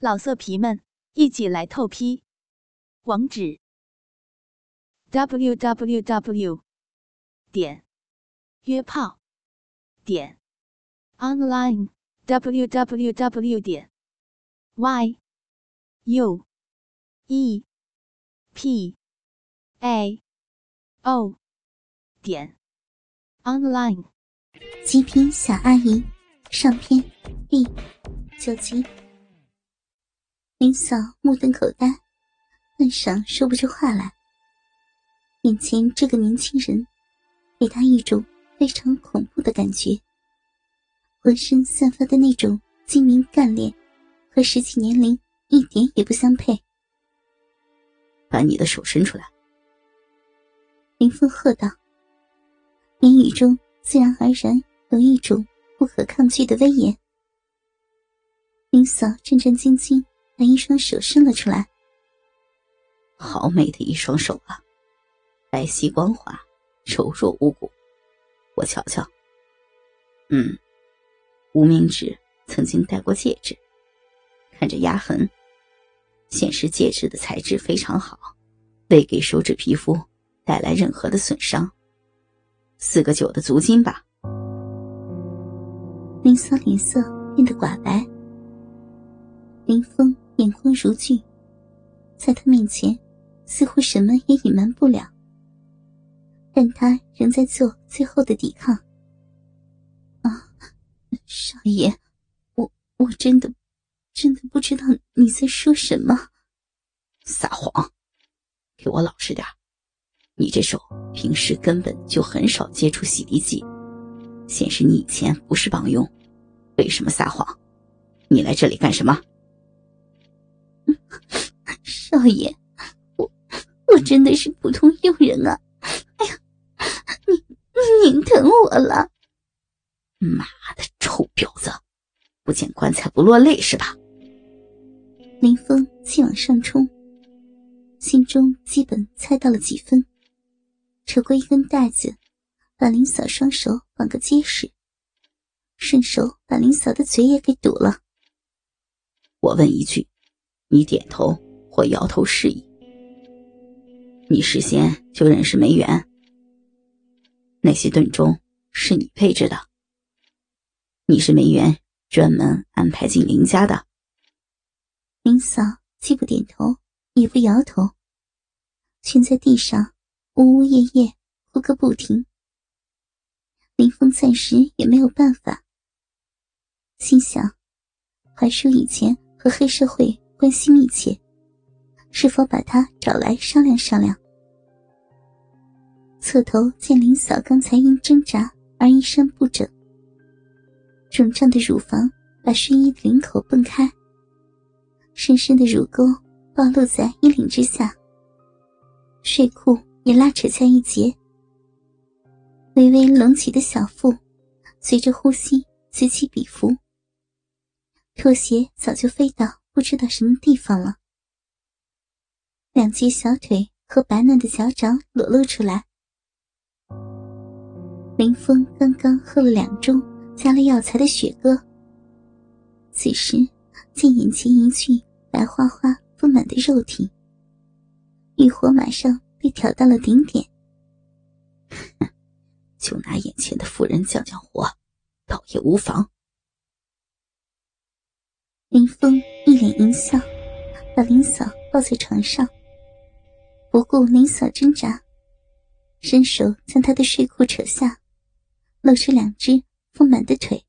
老色皮们，一起来透批！网址：w w w 点约炮点 online w w w 点 y u e p a o 点 online。极品小阿姨上篇第九集。林嫂目瞪口呆，半晌说不出话来。眼前这个年轻人，给她一种非常恐怖的感觉。浑身散发的那种精明干练，和实际年龄一点也不相配。把你的手伸出来！林峰喝道，言语中自然而然有一种不可抗拒的威严。林嫂战战兢兢。把一双手伸了出来，好美的一双手啊，白皙光滑，柔弱无骨。我瞧瞧，嗯，无名指曾经戴过戒指，看着压痕，显示戒指的材质非常好，未给手指皮肤带来任何的损伤。四个九的足金吧。林嫂脸色变得寡白，林峰。眼光如炬，在他面前，似乎什么也隐瞒不了。但他仍在做最后的抵抗。啊，少爷，我我真的，真的不知道你在说什么。撒谎，给我老实点你这手平时根本就很少接触洗涤剂，显示你以前不是帮佣，为什么撒谎？你来这里干什么？少爷，我我真的是普通佣人啊！哎呀，您您疼我了！妈的，臭婊子，不见棺材不落泪是吧？林峰气往上冲，心中基本猜到了几分，扯过一根带子，把林嫂双手绑个结实，顺手把林嫂的嘴也给堵了。我问一句。你点头或摇头示意。你事先就认识梅园，那些盾钟是你配置的。你是梅园专门安排进林家的。林嫂既不点头，也不摇头，蜷在地上呜呜咽咽哭个不停。林峰暂时也没有办法，心想：槐树以前和黑社会。关系密切，是否把他找来商量商量？侧头见林嫂刚才因挣扎而衣衫不整，肿胀的乳房把睡衣的领口蹦开，深深的乳沟暴露在衣领之下，睡裤也拉扯下一截，微微隆起的小腹随着呼吸此起彼伏，拖鞋早就飞到。不知道什么地方了，两截小腿和白嫩的脚掌裸露出来。林峰刚刚喝了两盅加了药材的雪哥，此时见眼前一具白花花丰满的肉体，欲火马上被挑到了顶点。就拿眼前的妇人降降火，倒也无妨。林峰一脸淫笑，把林嫂抱在床上，不顾林嫂挣扎，伸手将她的睡裤扯下，露出两只丰满的腿。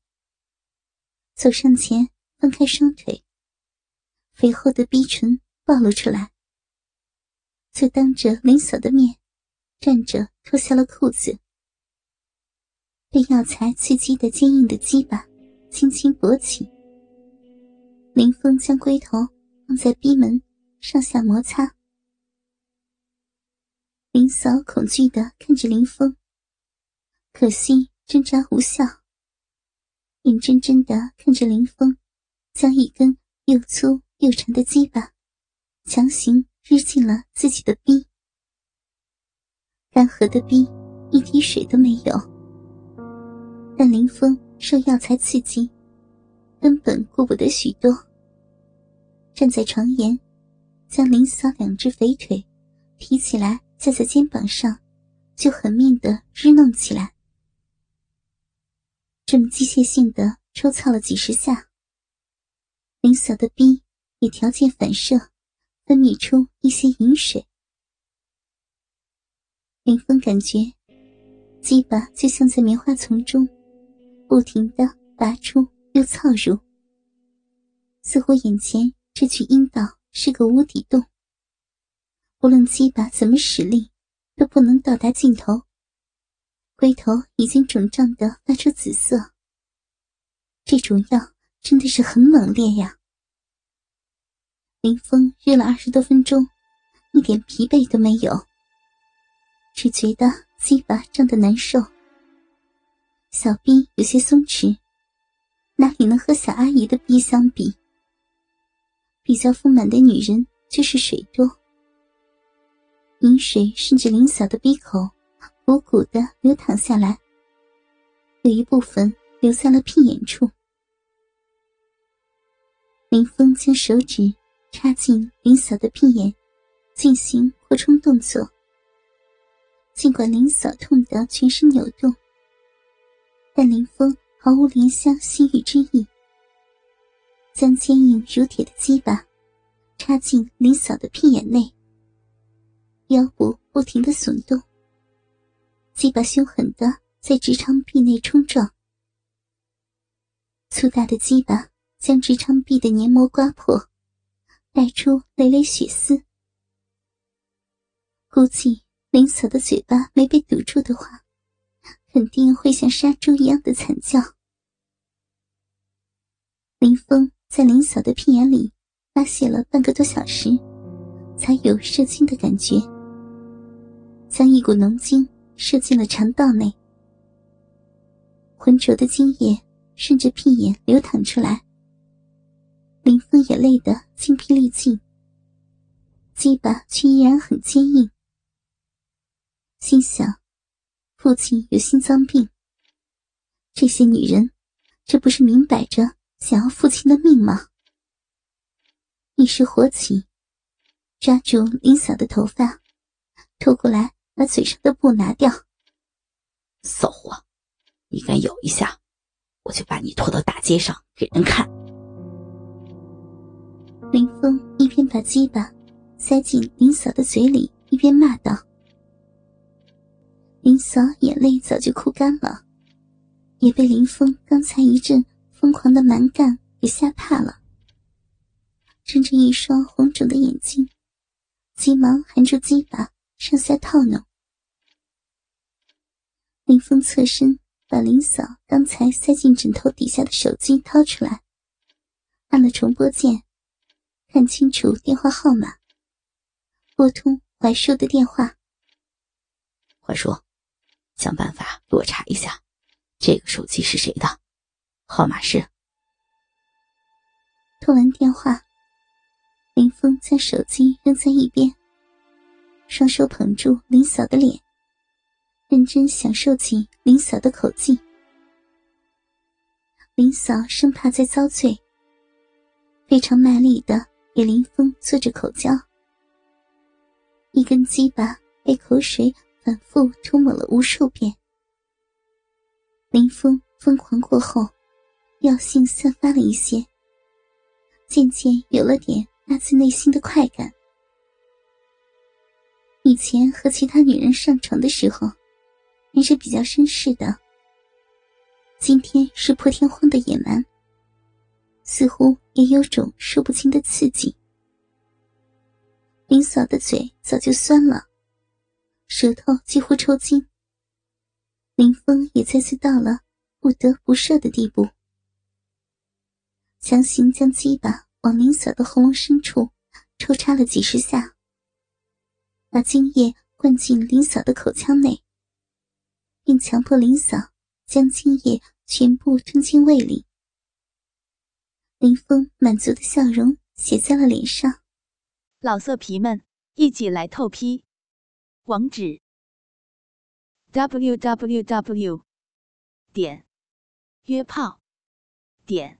走上前，分开双腿，肥厚的逼唇暴露出来，就当着林嫂的面，站着脱下了裤子，被药材刺激的坚硬的鸡巴轻轻勃起。林峰将龟头放在逼门，上下摩擦。林嫂恐惧的看着林峰，可惜挣扎无效，眼睁睁的看着林峰将一根又粗又长的鸡巴强行日进了自己的逼。干涸的逼一滴水都没有，但林峰受药材刺激，根本顾不得许多。站在床沿，将林嫂两只肥腿提起来架在肩膀上，就狠命的支弄起来。这么机械性的抽操了几十下，林嫂的逼也条件反射分泌出一些饮水。林峰感觉鸡巴就像在棉花丛中不停的拔出又操入。似乎眼前这具阴道是个无底洞，无论鸡巴怎么使力，都不能到达尽头。龟头已经肿胀的发出紫色，这种药真的是很猛烈呀！林峰热了二十多分钟，一点疲惫都没有，只觉得鸡巴胀得难受，小臂有些松弛，哪里能和小阿姨的臂相比？比较丰满的女人就是水多，饮水顺着林嫂的鼻口鼓鼓的流淌下来，有一部分流在了屁眼处。林峰将手指插进林嫂的屁眼，进行扩充动作。尽管林嫂痛得全身扭动，但林峰毫无怜香惜玉之意。将坚硬如铁的鸡巴插进林嫂的屁眼内，腰部不停的耸动，鸡巴凶狠的在直肠壁内冲撞，粗大的鸡巴将直肠壁的黏膜刮破，带出累累血丝。估计林嫂的嘴巴没被堵住的话，肯定会像杀猪一样的惨叫。林峰。在林嫂的屁眼里发泄了半个多小时，才有射精的感觉。将一股浓精射进了肠道内，浑浊的精液顺着屁眼流淌出来。林峰也累得精疲力尽，鸡巴却依然很坚硬。心想：父亲有心脏病，这些女人，这不是明摆着？想要父亲的命吗？一时火起，抓住林嫂的头发，拖过来把嘴上的布拿掉。骚货，你敢咬一下，我就把你拖到大街上给人看。林峰一边把鸡巴塞进林嫂的嘴里，一边骂道：“林嫂眼泪早就哭干了，也被林峰刚才一阵。”疯狂的蛮干给吓怕了，睁着一双红肿的眼睛，急忙含住鸡巴上下套弄。林峰侧身把林嫂刚才塞进枕头底下的手机掏出来，按了重拨键，看清楚电话号码，拨通怀叔的电话。怀叔，想办法给我查一下，这个手机是谁的？号码是。通完电话，林峰将手机扔在一边，双手捧住林嫂的脸，认真享受起林嫂的口技。林嫂生怕再遭罪，非常卖力的给林峰做着口交，一根鸡巴被口水反复涂抹了无数遍。林峰疯狂过后。药性散发了一些，渐渐有了点发自内心的快感。以前和其他女人上床的时候，还是比较绅士的。今天是破天荒的野蛮，似乎也有种说不清的刺激。林嫂的嘴早就酸了，舌头几乎抽筋。林峰也再次到了不得不射的地步。强行将鸡巴往林嫂的喉咙深处抽插了几十下，把精液灌进林嫂的口腔内，并强迫林嫂将精液全部吞进胃里。林峰满足的笑容写在了脸上。老色皮们，一起来透批！网址：w w w. 点约炮点。